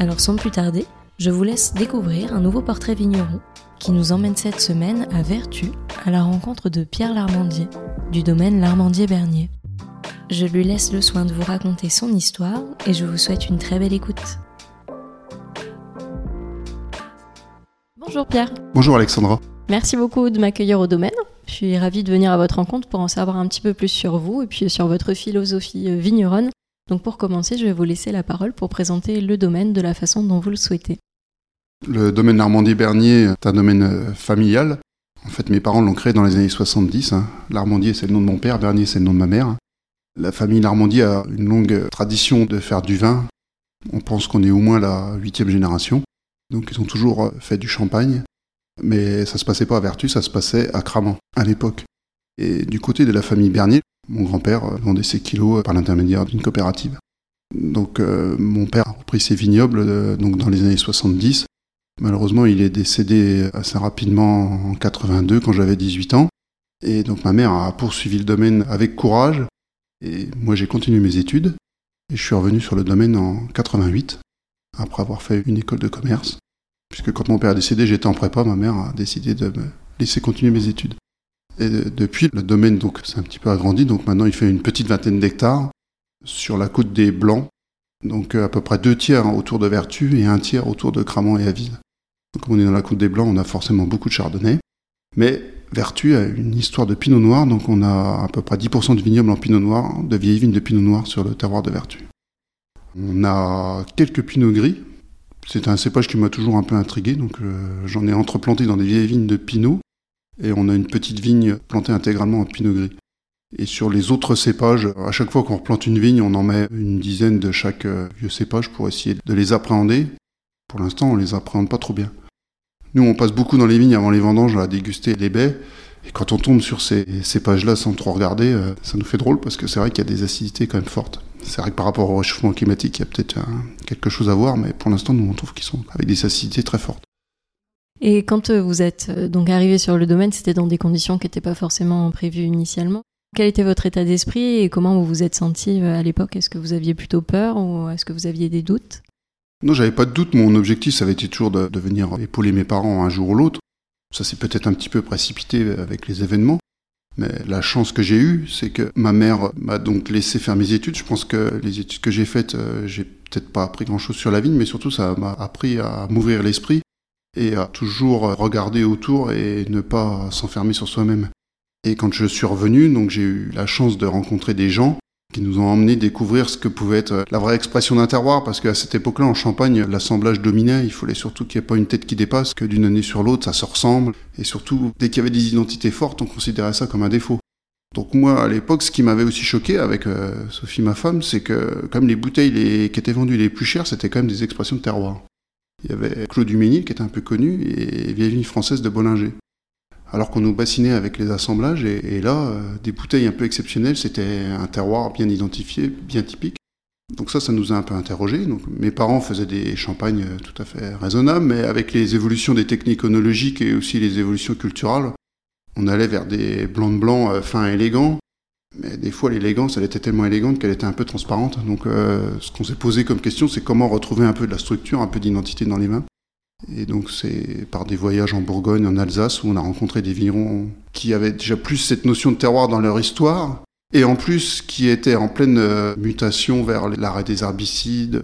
Alors sans plus tarder, je vous laisse découvrir un nouveau portrait vigneron qui nous emmène cette semaine à Vertu à la rencontre de Pierre Larmandier du domaine Larmandier-Bernier. Je lui laisse le soin de vous raconter son histoire et je vous souhaite une très belle écoute. Bonjour Pierre. Bonjour Alexandra. Merci beaucoup de m'accueillir au domaine. Je suis ravie de venir à votre rencontre pour en savoir un petit peu plus sur vous et puis sur votre philosophie vigneronne donc pour commencer, je vais vous laisser la parole pour présenter le domaine de la façon dont vous le souhaitez. Le domaine Larmandier-Bernier est un domaine euh, familial. En fait, mes parents l'ont créé dans les années 70. Hein. Larmandier, c'est le nom de mon père, Bernier, c'est le nom de ma mère. La famille Larmandier a une longue tradition de faire du vin. On pense qu'on est au moins la huitième génération. Donc ils ont toujours euh, fait du champagne. Mais ça se passait pas à Vertus, ça se passait à Cramant, à l'époque. Et du côté de la famille Bernier, mon grand-père euh, vendait ses kilos euh, par l'intermédiaire d'une coopérative. Donc euh, mon père a repris ses vignobles donc dans les années 70. Malheureusement, il est décédé assez rapidement en 82 quand j'avais 18 ans. Et donc ma mère a poursuivi le domaine avec courage. Et moi j'ai continué mes études. Et je suis revenu sur le domaine en 88, après avoir fait une école de commerce. Puisque quand mon père est décédé, j'étais en prépa, ma mère a décidé de me laisser continuer mes études. Et depuis, le domaine donc s'est un petit peu agrandi. Donc maintenant, il fait une petite vingtaine d'hectares sur la côte des Blancs. Donc euh, à peu près deux tiers autour de Vertu et un tiers autour de Cramant et Aville. Comme on est dans la côte des Blancs, on a forcément beaucoup de chardonnay. Mais Vertu a une histoire de pinot noir, donc on a à peu près 10% de vignobles en pinot noir, de vieilles vignes de pinot noir sur le terroir de Vertu. On a quelques pinots gris. C'est un cépage qui m'a toujours un peu intrigué, donc euh, j'en ai entreplanté dans des vieilles vignes de pinot et on a une petite vigne plantée intégralement en pinot gris. Et sur les autres cépages, à chaque fois qu'on replante une vigne, on en met une dizaine de chaque euh, vieux cépage pour essayer de les appréhender. Pour l'instant, on les appréhende pas trop bien. Nous, on passe beaucoup dans les vignes avant les vendanges à déguster les baies. Et quand on tombe sur ces cépages-là sans trop regarder, euh, ça nous fait drôle parce que c'est vrai qu'il y a des acidités quand même fortes. C'est vrai que par rapport au réchauffement climatique, il y a peut-être quelque chose à voir, mais pour l'instant, nous, on trouve qu'ils sont avec des acidités très fortes. Et quand euh, vous êtes euh, donc arrivé sur le domaine, c'était dans des conditions qui n'étaient pas forcément prévues initialement. Quel était votre état d'esprit et comment vous vous êtes senti euh, à l'époque? Est-ce que vous aviez plutôt peur ou est-ce que vous aviez des doutes? Non, j'avais pas de doute. Mon objectif, ça avait été toujours de, venir épauler mes parents un jour ou l'autre. Ça s'est peut-être un petit peu précipité avec les événements. Mais la chance que j'ai eue, c'est que ma mère m'a donc laissé faire mes études. Je pense que les études que j'ai faites, j'ai peut-être pas appris grand-chose sur la vigne, mais surtout ça m'a appris à m'ouvrir l'esprit et à toujours regarder autour et ne pas s'enfermer sur soi-même. Et quand je suis revenu, donc j'ai eu la chance de rencontrer des gens qui nous ont emmenés découvrir ce que pouvait être la vraie expression d'un terroir, parce qu'à cette époque-là, en Champagne, l'assemblage dominait, il fallait surtout qu'il n'y ait pas une tête qui dépasse, que d'une année sur l'autre, ça se ressemble, et surtout, dès qu'il y avait des identités fortes, on considérait ça comme un défaut. Donc moi, à l'époque, ce qui m'avait aussi choqué avec euh, Sophie, ma femme, c'est que comme les bouteilles les, qui étaient vendues les plus chères, c'était quand même des expressions de terroir. Il y avait Claude Duménil qui était un peu connu et Vieille Vigne française de Bollinger. Alors qu'on nous bassinait avec les assemblages, et, là, euh, des bouteilles un peu exceptionnelles, c'était un terroir bien identifié, bien typique. Donc ça, ça nous a un peu interrogés. Mes parents faisaient des champagnes euh, tout à fait raisonnables, mais avec les évolutions des techniques onologiques et aussi les évolutions culturelles, on allait vers des blancs de blanc euh, fins et élégants, mais des fois, l'élégance, elle était tellement élégante qu'elle était un peu transparente. Donc, euh, ce qu'on s'est posé comme question, c'est comment retrouver un peu de la structure, un peu d'identité dans les mains. Et donc, c'est par des voyages en Bourgogne, en Alsace, où on a rencontré des vignerons qui avaient déjà plus cette notion de terroir dans leur histoire, et en plus qui étaient en pleine euh, mutation vers l'arrêt des herbicides,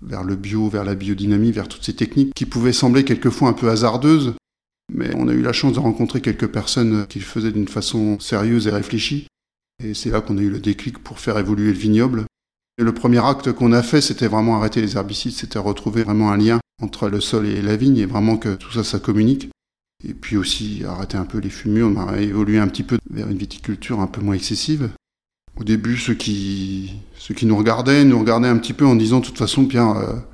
vers le bio, vers la biodynamie, vers toutes ces techniques qui pouvaient sembler quelquefois un peu hasardeuses. Mais on a eu la chance de rencontrer quelques personnes qui le faisaient d'une façon sérieuse et réfléchie. Et c'est là qu'on a eu le déclic pour faire évoluer le vignoble. Et le premier acte qu'on a fait, c'était vraiment arrêter les herbicides, c'était retrouver vraiment un lien entre le sol et la vigne, et vraiment que tout ça, ça communique. Et puis aussi arrêter un peu les fumures, on a évolué un petit peu vers une viticulture un peu moins excessive. Au début, ceux qui, ceux qui nous regardaient, nous regardaient un petit peu en disant, de toute façon, Pierre,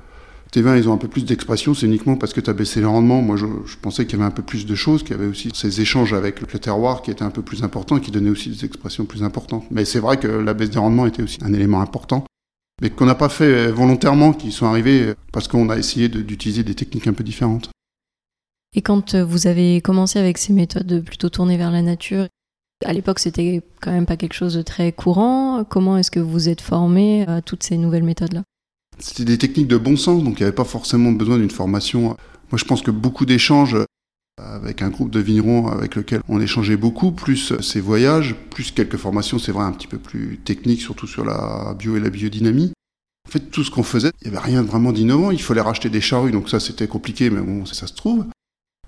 euh, Tes vins, ils ont un peu plus d'expression, c'est uniquement parce que tu as baissé le rendement. Moi, je, pensais qu'il y avait un peu plus de choses, qu'il y avait aussi ces échanges avec le terroir qui étaient un peu plus importants qui donnaient aussi des expressions plus importantes. Mais c'est vrai que la baisse des rendements était aussi un élément important, mais qu'on n'a pas fait volontairement, qui sont arrivés parce qu'on a essayé d'utiliser des techniques un peu différentes. Et quand vous avez commencé avec ces méthodes plutôt tournées vers la nature, à l'époque, c'était quand même pas quelque chose de très courant. Comment est-ce que vous êtes formé à toutes ces nouvelles méthodes-là? C'était des techniques de bon sens, donc il n'y avait pas forcément besoin d'une formation. Moi, je pense que beaucoup d'échanges avec un groupe de vignerons avec lequel on échangeait beaucoup, plus ces voyages, plus quelques formations, c'est vrai, un petit peu plus techniques, surtout sur la bio et la biodynamie. En fait, tout ce qu'on faisait, il n'y avait rien vraiment d'innovant. Il fallait racheter des charrues, donc ça c'était compliqué, mais bon, ça se trouve.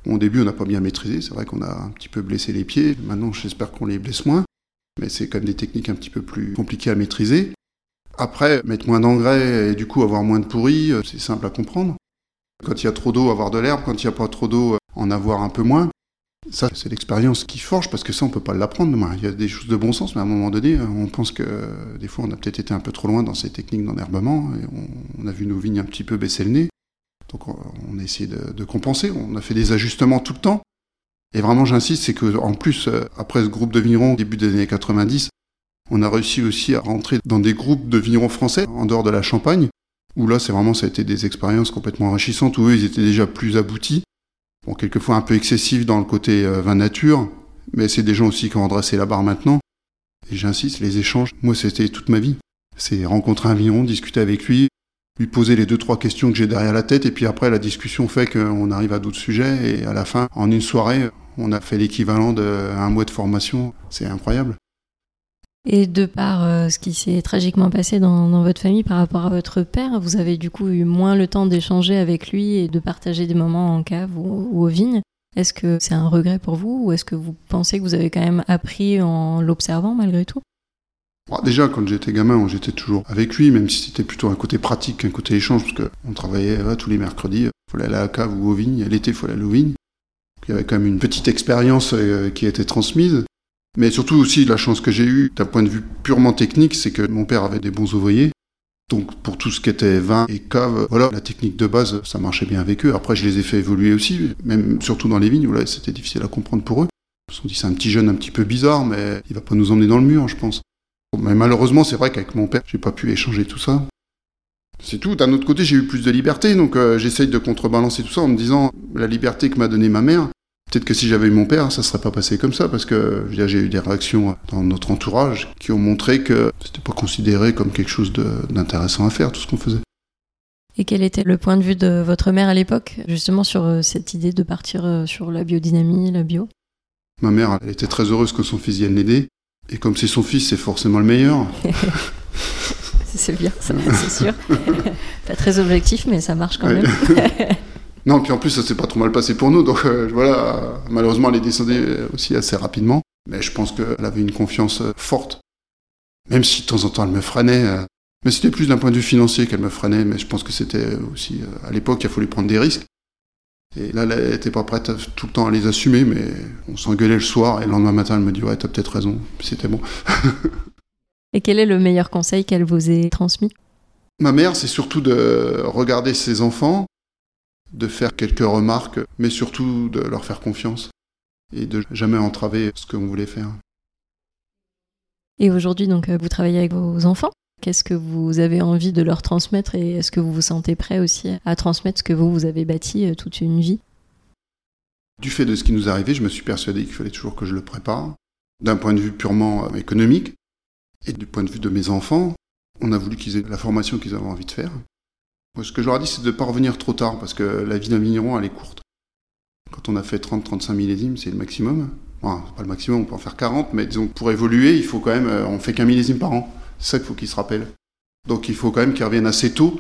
Au début, on n'a pas bien maîtrisé. C'est vrai qu'on a un petit peu blessé les pieds. Maintenant, j'espère qu'on les blesse moins. Mais c'est quand même des techniques un petit peu plus compliquées à maîtriser. Après, mettre moins d'engrais et du coup avoir moins de pourri, euh, c'est simple à comprendre. Quand il y a trop d'eau, avoir de l'herbe. Quand il n'y a pas trop d'eau, en avoir un peu moins. Ça, c'est l'expérience qui forge, parce que ça, on peut pas l'apprendre. Il y a des choses de bon sens, mais à un moment donné, on pense que euh, des fois, on a peut-être été un peu trop loin dans ces techniques d'enherbement, et on, a vu nos vignes un petit peu baisser le nez. Donc on a essayé de, compenser, on a fait des ajustements tout le temps. Et vraiment j'insiste, c'est qu'en plus, euh, après ce groupe de vignerons, début des années 90, on a réussi aussi à rentrer dans des groupes de vignerons français, en dehors de la Champagne, où là c'est vraiment, ça a été des expériences complètement enrichissantes, où eux ils étaient déjà plus aboutis, bon quelquefois un peu excessifs dans le côté euh, vin nature, mais c'est des gens aussi qui ont redressé la barre maintenant. Et j'insiste, les échanges, moi c'était toute ma vie. C'est rencontrer un vigneron, discuter avec lui, lui poser les deux trois questions que j'ai derrière la tête et puis après la discussion fait qu'on arrive à d'autres sujets et à la fin en une soirée on a fait l'équivalent d'un mois de formation c'est incroyable et de par euh, ce qui s'est tragiquement passé dans, votre famille par rapport à votre père, vous avez du coup eu moins le temps d'échanger avec lui et de partager des moments en cave ou, aux vignes. Est-ce que c'est un regret pour vous ou est-ce que vous pensez que vous avez quand même appris en l'observant malgré tout? Déjà, quand j'étais gamin, j'étais toujours avec lui, même si c'était plutôt un côté pratique qu'un côté échange, parce qu'on travaillait tous les mercredis. Il fallait aller à la cave ou aux vignes. L'été, il fallait aller aux vignes. il y avait quand même une petite expérience euh, qui a été transmise. Mais surtout aussi, la chance que j'ai eue, d'un point de vue purement technique, c'est que mon père avait des bons ouvriers. Donc pour tout ce qui était vin et cave, voilà, la technique de base, ça marchait bien avec eux. Après, je les ai fait évoluer aussi, même surtout dans les vignes où là, c'était difficile à comprendre pour eux. Ils se sont dit, c'est un petit jeune un petit peu bizarre, mais il va pas nous emmener dans le mur, je pense. Mais malheureusement, c'est vrai qu'avec mon père, j'ai pas pu échanger tout ça. C'est tout. D'un autre côté, j'ai eu plus de liberté, donc euh, j'essaye de contrebalancer tout ça en me disant la liberté que m'a donnée ma mère. Peut-être que si j'avais eu mon père, ça serait pas passé comme ça, parce que j'ai eu des réactions dans notre entourage qui ont montré que c'était pas considéré comme quelque chose d'intéressant à faire, tout ce qu'on faisait. Et quel était le point de vue de votre mère à l'époque, justement sur euh, cette idée de partir euh, sur la biodynamie, la bio? Ma mère, elle était très heureuse que son fils vienne l'aider. Et comme c'est son fils, c'est forcément le meilleur. c'est bien, c'est sûr. pas très objectif, mais ça marche quand même. non, puis en plus, ça s'est pas trop mal passé pour nous. Donc euh, voilà, malheureusement, elle est descendue aussi assez rapidement. Mais je pense qu'elle avait une confiance euh, forte. Même si de temps en temps, elle me freinait. Euh, mais c'était plus d'un point de vue financier qu'elle me freinait. Mais je pense que c'était aussi, à l'époque, il fallait prendre des risques. Et là, elle n'était pas prête tout le temps à les assumer, mais on s'engueulait le soir et le lendemain matin, elle me dit Ouais, t'as peut-être raison. C'était bon. et quel est le meilleur conseil qu'elle vous ait transmis? Ma mère, c'est surtout de regarder ses enfants, de faire quelques remarques, mais surtout de leur faire confiance et de jamais entraver ce qu'on voulait faire. Et aujourd'hui, donc, vous travaillez avec vos enfants Qu'est-ce que vous avez envie de leur transmettre et est-ce que vous vous sentez prêt aussi à transmettre ce que vous, vous avez bâti euh, toute une vie? Du fait de ce qui nous est arrivé, je me suis persuadé qu'il fallait toujours que je le prépare. D'un point de vue purement euh, économique et du point de vue de mes enfants, on a voulu qu'ils aient la formation qu'ils avaient envie de faire. Moi, ce que je leur ai dit, c'est de ne pas revenir trop tard parce que la vie d'un vigneron, elle est courte. Quand on a fait 30-35 millésimes, c'est le maximum. Enfin, pas le maximum, on peut en faire 40, mais disons pour évoluer, il faut quand même, euh, on fait qu'un millésime par an. C'est ça qu'il faut qu'il se rappelle. Donc il faut quand même qu'il revienne assez tôt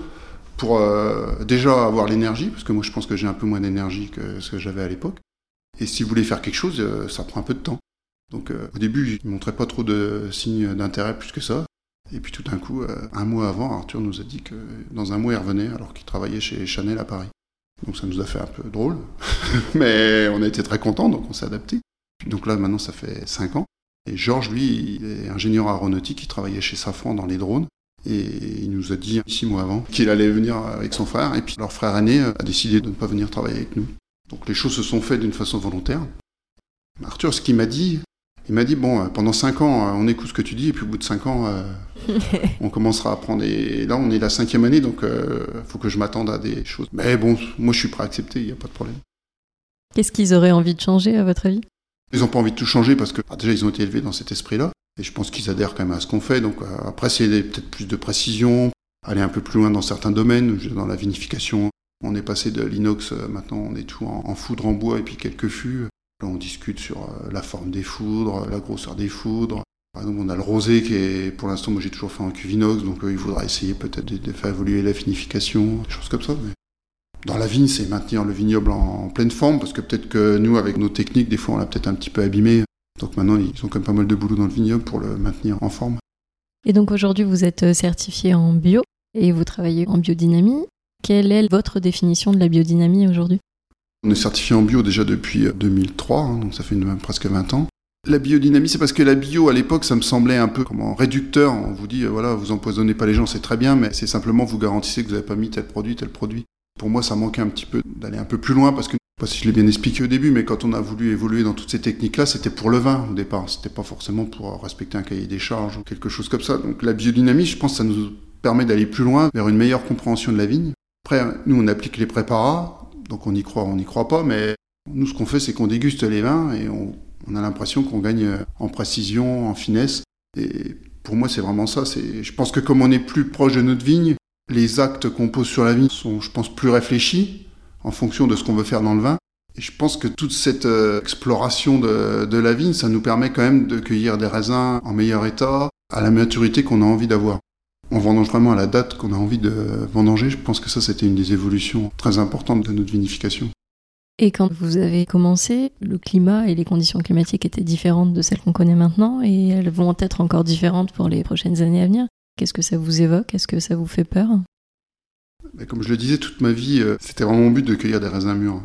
pour euh, déjà avoir l'énergie, parce que moi je pense que j'ai un peu moins d'énergie que ce que j'avais à l'époque. Et si vous voulez faire quelque chose, euh, ça prend un peu de temps. Donc euh, au début, il ne montrait pas trop de signes d'intérêt plus que ça. Et puis tout d'un coup, un mois avant, Arthur nous a dit que dans un mois, il revenait alors qu'il travaillait chez Chanel à Paris. Donc ça nous a fait un peu drôle, mais on a été très contents, donc on s'est adapté. Donc là, maintenant, ça fait 5 ans. Et Georges, lui, il est ingénieur aéronautique, il travaillait chez Safran dans les drones. Et il nous a dit six mois avant qu'il allait venir avec son frère. Et puis leur frère aîné a décidé de ne pas venir travailler avec nous. Donc les choses se sont faites d'une façon volontaire. Arthur, ce qu'il m'a dit, il m'a dit bon, pendant cinq ans, on écoute ce que tu dis, et puis au bout de cinq ans, on commencera à apprendre. Et là, on est la cinquième année, donc il faut que je m'attende à des choses. Mais bon, moi, je suis prêt à accepter, il n'y a pas de problème. Qu'est-ce qu'ils auraient envie de changer, à votre avis? Ils n'ont pas envie de tout changer parce que ah, déjà, ils ont été élevés dans cet esprit-là. Et je pense qu'ils adhèrent quand même à ce qu'on fait. Donc euh, après, c'est peut-être plus de précision, aller un peu plus loin dans certains domaines, dans la vinification. On est passé de l'inox, euh, maintenant on est tout en, foudre en bois et puis quelques fûts. Là, on discute sur euh, la forme des foudres, la grosseur des foudres. Par exemple, on a le rosé qui est, pour l'instant, moi j'ai toujours fait en cuvinox, donc il faudra essayer peut-être de, faire évoluer la vinification, des choses comme ça. Mais dans la vigne, c'est maintenir le vignoble en, pleine forme, parce que peut-être que nous, avec nos techniques, des fois, on l'a peut-être un petit peu abîmé. Donc maintenant, ils ont quand même pas mal de boulot dans le vignoble pour le maintenir en forme. Et donc aujourd'hui, vous êtes euh, certifié en bio et vous travaillez en biodynamie. Quelle est votre définition de la biodynamie aujourd'hui? On est certifié en bio déjà depuis 2003, euh, hein, donc ça fait presque 20 ans. La biodynamie, c'est parce que la bio, à l'époque, ça me semblait un peu comme réducteur. On vous dit, euh, voilà, vous empoisonnez pas les gens, c'est très bien, mais c'est simplement vous garantissez que vous n'avez pas mis tel produit, tel produit. Pour moi, ça manquait un petit peu d'aller un peu plus loin parce que, pas si je l'ai bien expliqué au début, mais quand on a voulu évoluer dans toutes ces techniques-là, c'était pour le vin au départ. C'était pas forcément pour respecter un cahier des charges ou quelque chose comme ça. Donc la biodynamie, je pense, ça nous permet d'aller plus loin vers une meilleure compréhension de la vigne. Après, nous, on applique les préparats, donc on y croit, on n'y croit pas, mais nous, ce qu'on fait, c'est qu'on déguste les vins et on, on a l'impression qu'on gagne en précision, en finesse. Et pour moi, c'est vraiment ça. Je pense que comme on est plus proche de notre vigne, les actes qu'on pose sur la vigne sont, je pense, plus réfléchis en fonction de ce qu'on veut faire dans le vin. Et je pense que toute cette euh, exploration de, la vigne, ça nous permet quand même de cueillir des raisins en meilleur état, à la maturité qu'on a envie d'avoir. On vendange vraiment à la date qu'on a envie de vendanger. Je pense que ça, c'était une des évolutions très importantes de notre vinification. Et quand vous avez commencé, le climat et les conditions climatiques étaient différentes de celles qu'on connaît maintenant et elles vont être encore différentes pour les prochaines années à venir. Qu'est-ce que ça vous évoque? Est-ce que ça vous fait peur? Comme je le disais, toute ma vie, euh, c'était vraiment mon but de cueillir des raisins mûrs.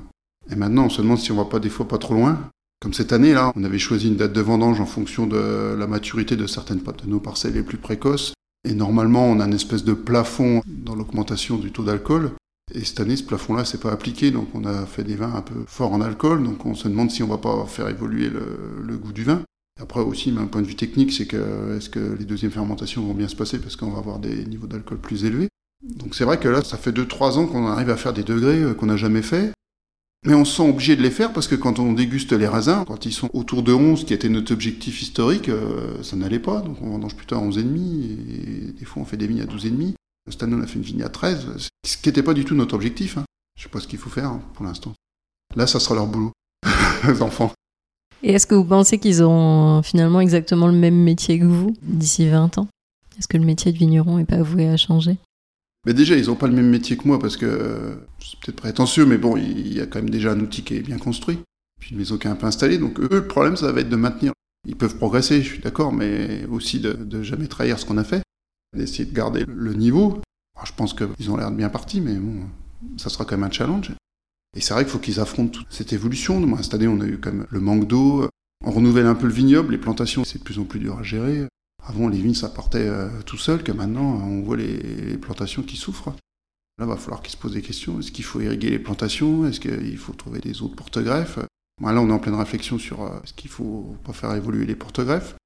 Et maintenant, on se demande si on va pas des fois pas trop loin. Comme cette année, là, on avait choisi une date de vendange en fonction de la maturité de certaines de nos parcelles les plus précoces. Et normalement, on a une espèce de plafond dans l'augmentation du taux d'alcool. Et cette année, ce plafond-là, s'est pas appliqué, donc on a fait des vins un peu forts en alcool. Donc on se demande si on va pas faire évoluer le goût du vin. Après aussi, un point de vue technique, c'est que est-ce que les deuxièmes fermentations vont bien se passer parce qu'on va avoir des niveaux d'alcool plus élevés. Donc c'est vrai que là, ça fait 2-3 ans qu'on arrive à faire des degrés euh, qu'on n'a jamais fait. Mais on se sent obligé de les faire parce que quand on déguste les raisins, quand ils sont autour de 11, qui était notre objectif historique, euh, ça n'allait pas. Donc on vendange plutôt à 11,5 et des fois on fait des vignes à 12,5. Cette année on a fait une vigne à 13, ce qui n'était pas du tout notre objectif. Hein. Je sais pas ce qu'il faut faire hein, pour l'instant. Là, ça sera leur boulot, les enfants. Et est-ce que vous pensez qu'ils auront finalement exactement le même métier que vous d'ici 20 ans? Est-ce que le métier de vigneron n'est pas voué à changer? Mais déjà, ils n'ont pas le même métier que moi parce que euh, c'est peut-être prétentieux, mais bon, il y a quand même déjà un outil qui est bien construit, puis une maison qui est un peu installée. Donc eux, le problème, ça va être de maintenir. Ils peuvent progresser, je suis d'accord, mais aussi de, de, jamais trahir ce qu'on a fait, d'essayer de garder le niveau. je pense qu'ils ont l'air de bien partis, mais ça sera quand même un challenge. Et c'est vrai qu'il faut qu'ils affrontent toute cette évolution. Moi, cette année, on a eu comme le manque d'eau. On renouvelle un peu le vignoble, les plantations, c'est de plus en plus dur à gérer. Avant, les vignes, ça partait euh, tout seul, que maintenant, on voit les, plantations qui souffrent. Là, il va falloir qu'ils se posent des questions. Est-ce qu'il faut irriguer les plantations? Est-ce qu'il faut trouver des autres porte-greffes? Là, on est en pleine réflexion sur euh, est-ce qu'il faut pas faire évoluer les porte-greffes?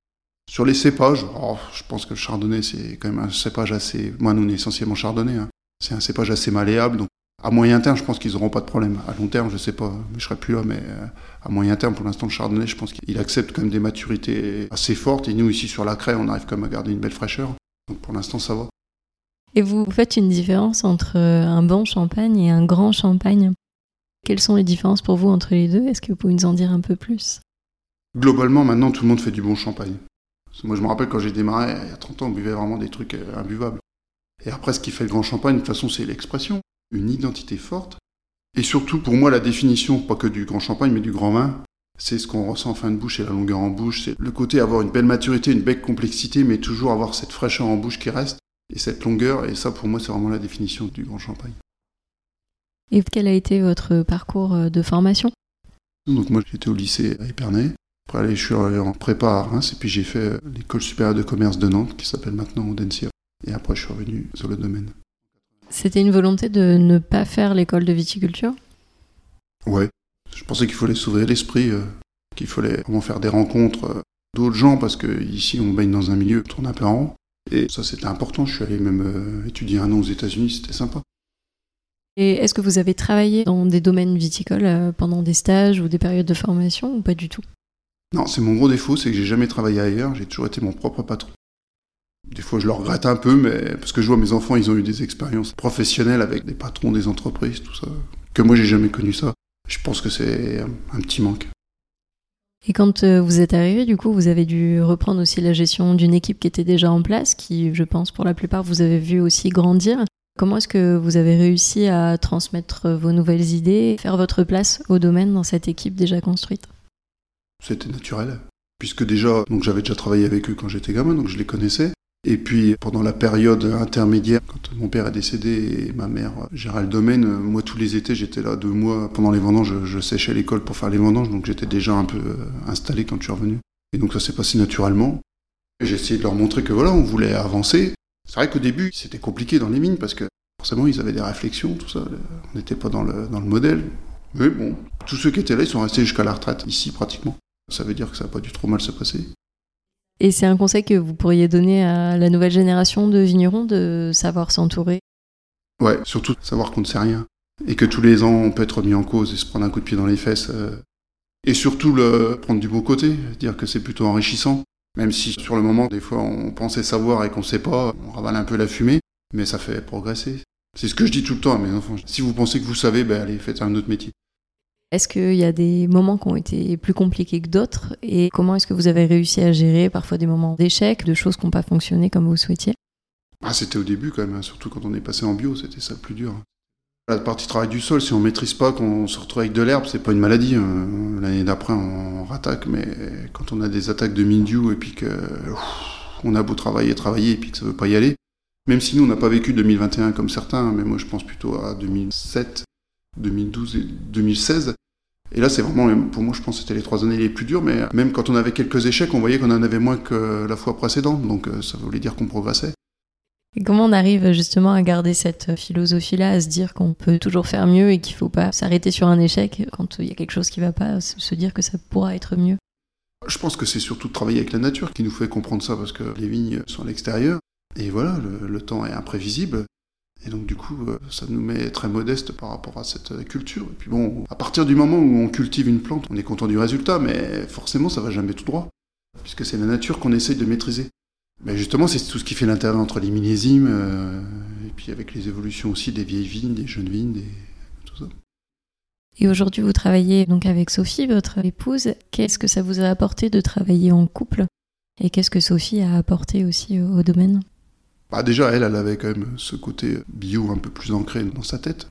Sur les cépages, oh, je pense que le chardonnay, c'est quand même un cépage assez... Moi, nous, on est essentiellement chardonnay. Hein. C'est un cépage assez malléable, donc à moyen terme, je pense qu'ils n'auront pas de problème. À long terme, je ne sais pas, je serai plus là. Mais euh, à moyen terme, pour l'instant, le chardonnay, je pense qu'il accepte quand même des maturités assez fortes. Et nous, ici, sur la craie, on arrive quand même à garder une belle fraîcheur. Donc pour l'instant, ça va. Et vous faites une différence entre euh, un bon champagne et un grand champagne? Quelles sont les différences pour vous entre les deux? Est-ce que vous pouvez nous en dire un peu plus? Globalement, maintenant, tout le monde fait du bon champagne. Moi, je me rappelle quand j'ai démarré, il y a 30 ans, on buvait vraiment des trucs euh, imbuvables. Et après, ce qui fait le grand champagne, de toute façon, c'est l'expression une identité forte. Et surtout, pour moi, la définition, pas que du grand champagne, mais du grand vin, c'est ce qu'on ressent en fin de bouche et la longueur en bouche. C'est le côté avoir une belle maturité, une belle complexité, mais toujours avoir cette fraîcheur en bouche qui reste et cette longueur. Et ça, pour moi, c'est vraiment la définition du grand champagne. Et quel a été votre parcours euh, de formation? Donc moi, j'étais au lycée à Épernay. Après, je suis allé en prépa à Reims et puis j'ai fait l'école supérieure de commerce de Nantes, qui s'appelle maintenant Audencia. Et après, je suis revenu sur le domaine. C'était une volonté de ne pas faire l'école de viticulture? Ouais. Je pensais qu'il fallait s'ouvrir l'esprit, euh, qu'il fallait vraiment faire des rencontres euh, d'autres gens, parce que ici, on baigne dans un milieu qui tourne un peu en rond. Et ça, c'était important. Je suis allé même euh, étudier un an aux États-Unis, c'était sympa. Et est-ce que vous avez travaillé dans des domaines viticoles pendant des stages ou des périodes de formation ou pas du tout? Non, c'est mon gros défaut, c'est que j'ai jamais travaillé ailleurs, j'ai toujours été mon propre patron. Des fois, je le regrette un peu, mais parce que je vois mes enfants, ils ont eu des expériences professionnelles avec des patrons des entreprises, tout ça. Que moi, j'ai jamais connu ça. Je pense que c'est un petit manque. Et quand euh, vous êtes arrivé, du coup, vous avez dû reprendre aussi la gestion d'une équipe qui était déjà en place, qui, je pense, pour la plupart, vous avez vu aussi grandir. Comment est-ce que vous avez réussi à transmettre vos nouvelles idées, faire votre place au domaine dans cette équipe déjà construite? C'était naturel, puisque déjà, donc j'avais déjà travaillé avec eux quand j'étais gamin, donc je les connaissais. Et puis pendant la période intermédiaire, quand mon père est décédé et ma mère gérait le domaine, moi tous les étés j'étais là deux mois pendant les vendanges, je, séchais l'école pour faire les vendanges, donc j'étais déjà un peu euh, installé quand je suis revenu. Et donc ça s'est passé naturellement. J'ai essayé de leur montrer que voilà, on voulait avancer. C'est vrai qu'au début c'était compliqué dans les mines parce que forcément ils avaient des réflexions, tout ça. On n'était pas dans le, dans le modèle. Mais bon, tous ceux qui étaient là, ils sont restés jusqu'à la retraite, ici pratiquement. Ça veut dire que ça n'a pas dû trop mal se passer. Et c'est un conseil que vous pourriez donner à la nouvelle génération de vignerons de savoir s'entourer? Ouais, surtout savoir qu'on ne sait rien. Et que tous les ans, on peut être remis en cause et se prendre un coup de pied dans les fesses. Euh. Et surtout, le prendre du beau côté, dire que c'est plutôt enrichissant. Même si sur le moment, des fois, on pensait savoir et qu'on ne sait pas, on ravale un peu la fumée, mais ça fait progresser. C'est ce que je dis tout le temps à mes enfants. Si vous pensez que vous savez, ben allez, faites un autre métier. Est-ce qu'il y a des moments qui ont été plus compliqués que d'autres Et comment est-ce que vous avez réussi à gérer parfois des moments d'échec, de choses qui n'ont pas fonctionné comme vous souhaitiez? Ah, C'était au début quand même, hein. surtout quand on est passé en bio, c'était ça le plus dur. La partie travail du sol, si on maîtrise pas, qu'on se retrouve avec de l'herbe, c'est pas une maladie. Hein. L'année d'après, on rattaque, mais quand on a des attaques de mildiou et puis que a beau travailler, travailler et puis que ça veut pas y aller, même si nous on n'a pas vécu 2021 comme certains, mais moi je pense plutôt à 2007, 2012 et 2016. Et là, c'est vraiment, pour moi, je pense que c'était les trois années les plus dures, mais même quand on avait quelques échecs, on voyait qu'on en avait moins que la fois précédente, donc euh, ça voulait dire qu'on progressait. Et comment on arrive justement à garder cette philosophie-là, à se dire qu'on peut toujours faire mieux et qu'il ne faut pas s'arrêter sur un échec quand il y a quelque chose qui ne va pas, se dire que ça pourra être mieux? Je pense que c'est surtout de travailler avec la nature qui nous fait comprendre ça, parce que les vignes sont à l'extérieur, et voilà, le temps est imprévisible. Et donc du coup, euh, ça nous met très modeste par rapport à cette euh, culture. Et puis bon, à partir du moment où on cultive une plante, on est content du résultat, mais forcément, ça va jamais tout droit, puisque c'est la nature qu'on essaye de maîtriser. Mais justement, c'est tout ce qui fait l'intérêt entre les millésimes, euh, et puis avec les évolutions aussi des vieilles vignes, des jeunes vignes, des... tout ça. Et aujourd'hui, vous travaillez donc avec Sophie, votre épouse. Qu'est-ce que ça vous a apporté de travailler en couple? Et qu'est-ce que Sophie a apporté aussi au domaine? Bah déjà, elle, elle avait quand même ce côté bio un peu plus ancré dans sa tête.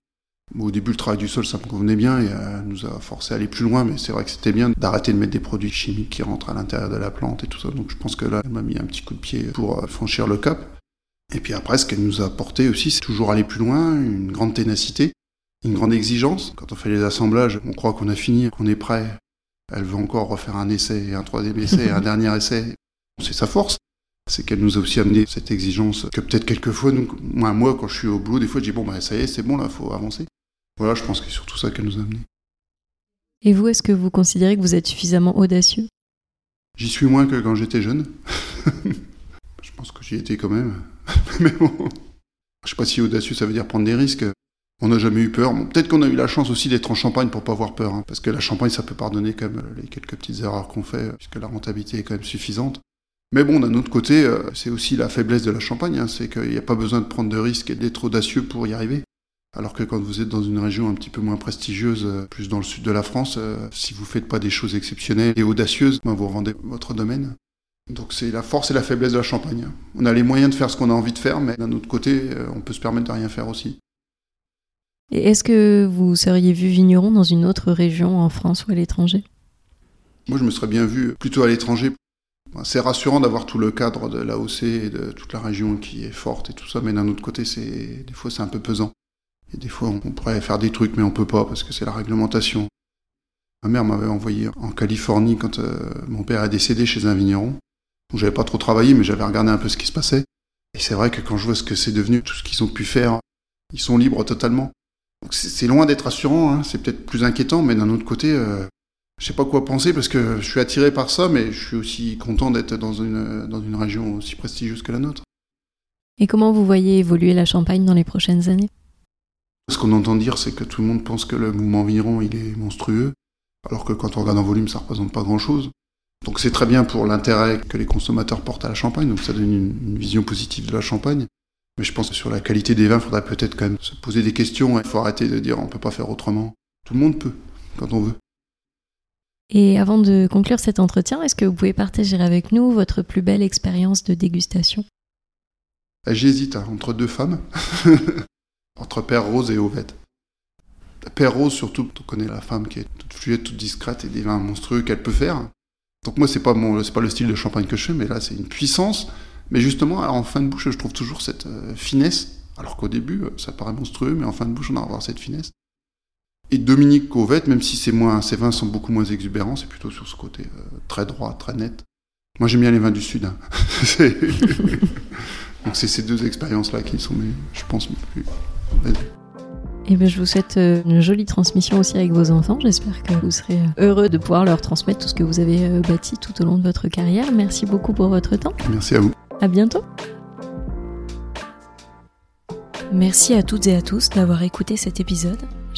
Au début, le travail du sol, ça me convenait bien et elle nous a forcé à aller plus loin, mais c'est vrai que c'était bien d'arrêter de mettre des produits chimiques qui rentrent à l'intérieur de la plante et tout ça. Donc je pense que là, elle m'a mis un petit coup de pied pour euh, franchir le cap. Et puis après, ce qu'elle nous a apporté aussi, c'est toujours aller plus loin, une grande ténacité, une grande exigence. Quand on fait les assemblages, on croit qu'on a fini, qu'on est prêt. Elle veut encore refaire un essai, un troisième essai, un dernier essai. C'est sa force c'est qu'elle nous a aussi amené cette exigence que peut-être quelquefois, nous, moi, moi, quand je suis au boulot, des fois, je dis bon, bah, ça y est, c'est bon, là, faut avancer. Voilà, je pense que c'est surtout ça qu'elle nous a amené. Et vous, est-ce que vous considérez que vous êtes suffisamment audacieux? J'y suis moins que quand j'étais jeune. je pense que j'y étais quand même. Mais bon, je sais pas si audacieux, ça veut dire prendre des risques. On n'a jamais eu peur. Peut-être qu'on a eu la chance aussi d'être en Champagne pour pas avoir peur, hein, parce que la Champagne, ça peut pardonner quand même les quelques petites erreurs qu'on fait, puisque la rentabilité est quand même suffisante. Mais bon, d'un autre côté, euh, c'est aussi la faiblesse de la Champagne, hein, c'est qu'il n'y a pas besoin de prendre de risques et d'être audacieux pour y arriver. Alors que quand vous êtes dans une région un petit peu moins prestigieuse, euh, plus dans le sud de la France, euh, si vous ne faites pas des choses exceptionnelles et audacieuses, ben vous rendez votre domaine. Donc c'est la force et la faiblesse de la Champagne. On a les moyens de faire ce qu'on a envie de faire, mais d'un autre côté, on peut se permettre de rien faire aussi. Et est-ce que vous seriez vu vigneron dans une autre région en France ou à l'étranger? Moi, je me serais bien vu plutôt à l'étranger c'est rassurant d'avoir tout le cadre de l'AOC et de toute la région qui est forte et tout ça, mais d'un autre côté, c'est des fois c'est un peu pesant. Et des fois, on pourrait faire des trucs, mais on peut pas parce que c'est la réglementation. Ma mère m'avait envoyé en Californie quand euh, mon père est décédé chez un vigneron. J'avais pas trop travaillé, mais j'avais regardé un peu ce qui se passait. Et c'est vrai que quand je vois ce que c'est devenu, tout ce qu'ils ont pu faire, ils sont libres totalement. c'est loin d'être rassurant, hein. c'est peut-être plus inquiétant, mais d'un autre côté, euh, je sais pas quoi penser parce que je suis attiré par ça, mais je suis aussi content d'être dans une, dans une région aussi prestigieuse que la nôtre. Et comment vous voyez évoluer la Champagne dans les prochaines années? Ce qu'on entend dire, c'est que tout le monde pense que le mouvement environ il est monstrueux, alors que quand on regarde en volume, ça représente pas grand-chose. Donc c'est très bien pour l'intérêt que les consommateurs portent à la Champagne, donc ça donne une, vision positive de la Champagne. Mais je pense que sur la qualité des vins, il faudrait peut-être quand même se poser des questions. Il faut arrêter de dire on peut pas faire autrement. Tout le monde peut, quand on veut. Et avant de conclure cet entretien, est-ce que vous pouvez partager avec nous votre plus belle expérience de dégustation? J'hésite hein, entre deux femmes, entre Père Rose et Ovette. Père Rose, surtout, on connaît la femme qui est toute fluide, toute discrète et des vins monstrueux qu'elle peut faire. Donc moi, c'est pas pas le style de champagne que je fais, mais là, c'est une puissance. Mais justement, en fin de bouche, je trouve toujours cette euh, finesse. Alors qu'au début, euh, ça paraît monstrueux, mais en fin de bouche, on a avoir cette finesse. Et Dominique Covette, même si c'est moins, ses vins sont beaucoup moins exubérants, c'est plutôt sur ce côté euh, très droit, très net. Moi, j'aime bien les vins du Sud. Hein. Donc, c'est ces deux expériences-là qui sont, je pense, plus. Et eh ben, je vous souhaite euh, une jolie transmission aussi avec vos enfants. J'espère que vous serez euh, heureux de pouvoir leur transmettre tout ce que vous avez bâti tout au long de votre carrière. Merci beaucoup pour votre temps. Merci à vous. À bientôt. Merci à toutes et à tous d'avoir écouté cet épisode.